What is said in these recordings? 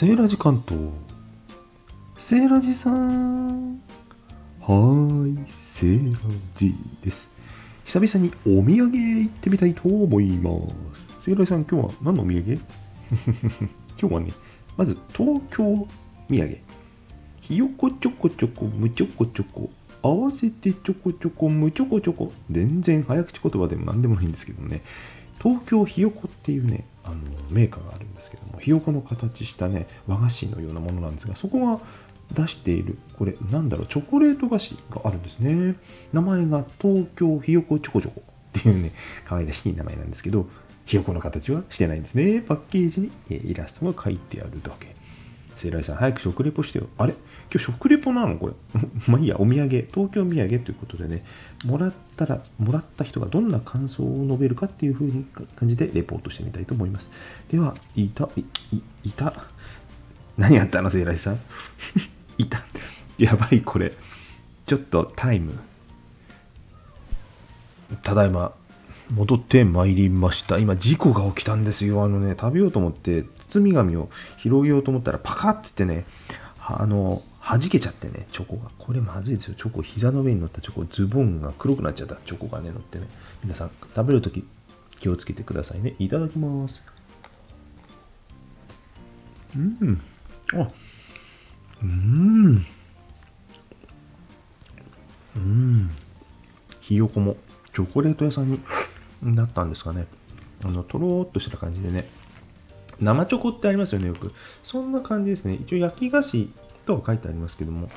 セーラジ関東。セーラジさん。はーい、セーラジです。久々にお土産行ってみたいと思います。セーラジさん、今日は何のお土産？今日はね、まず東京土産。ひよこちょこちょこ、むちょこちょこ。合わせてちょこちょこ、むちょこちょこ。全然早口言葉でも何でもないんですけどね。東京ひよこっていうね、あのメーカーがあるんですけども、ひよこの形したね、和菓子のようなものなんですが、そこが出している、これ、なんだろう、チョコレート菓子があるんですね。名前が東京ひよこちょこちょこっていうね、可愛らしい名前なんですけど、ひよこの形はしてないんですね。パッケージにイラストが書いてあるだけ。セイライさん、早く食レポしてよ。あれ？今日食レポなの？これ。まあいいや、お土産、東京土産ということでね、もらったら、もらった人がどんな感想を述べるかっていう風に感じでレポートしてみたいと思います。では、いた、い、いいた？何やったの、セイライさん？いた。やばい、これ。ちょっとタイム。ただいま、戻ってまいりました。今、事故が起きたんですよ。あのね、食べようと思って、包み紙を広げようと思ったら、パカッつってね、あの、弾けちゃってね、チョコが。これまずいですよ。チョコ、膝の上に乗ったチョコ、ズボンが黒くなっちゃったチョコがね、乗ってね。皆さん、食べるとき気をつけてくださいね。いただきます。うん。あ、うん。うん。ひよこもチョコレート屋さんになったんですかね。あの、とろーっとした感じでね。生チョコってありますよね、よく。そんな感じですね。一応焼き菓子とは書いてありますけども、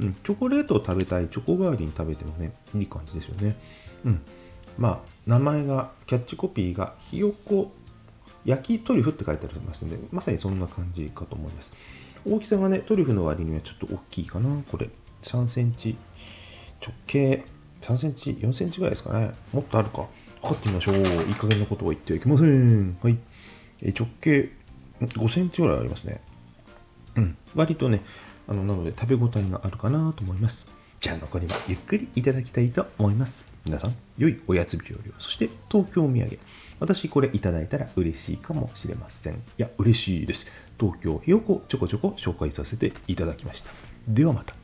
うん、チョコレートを食べたい、チョコ代わりに食べてもね、いい感じですよね。うん。まあ、名前が、キャッチコピーが、ひよこ焼きトリュフって書いてありますので、まさにそんな感じかと思います。大きさがね、トリュフの割にはちょっと大きいかな、これ。3センチ、直径3センチ、4センチぐらいですかね。もっとあるか。測ってみましょう。いい加減なことは言ってはいけません。はい。え直径5センチぐらいありますね。うん。割とね、あの、なので食べ応えがあるかなと思います。じゃあ残りはゆっくりいただきたいと思います。皆さん、良いおやつ日和。そして東京土産。私これいただいたら嬉しいかもしれません。いや、嬉しいです。東京ひよこちょこちょこ紹介させていただきました。ではまた。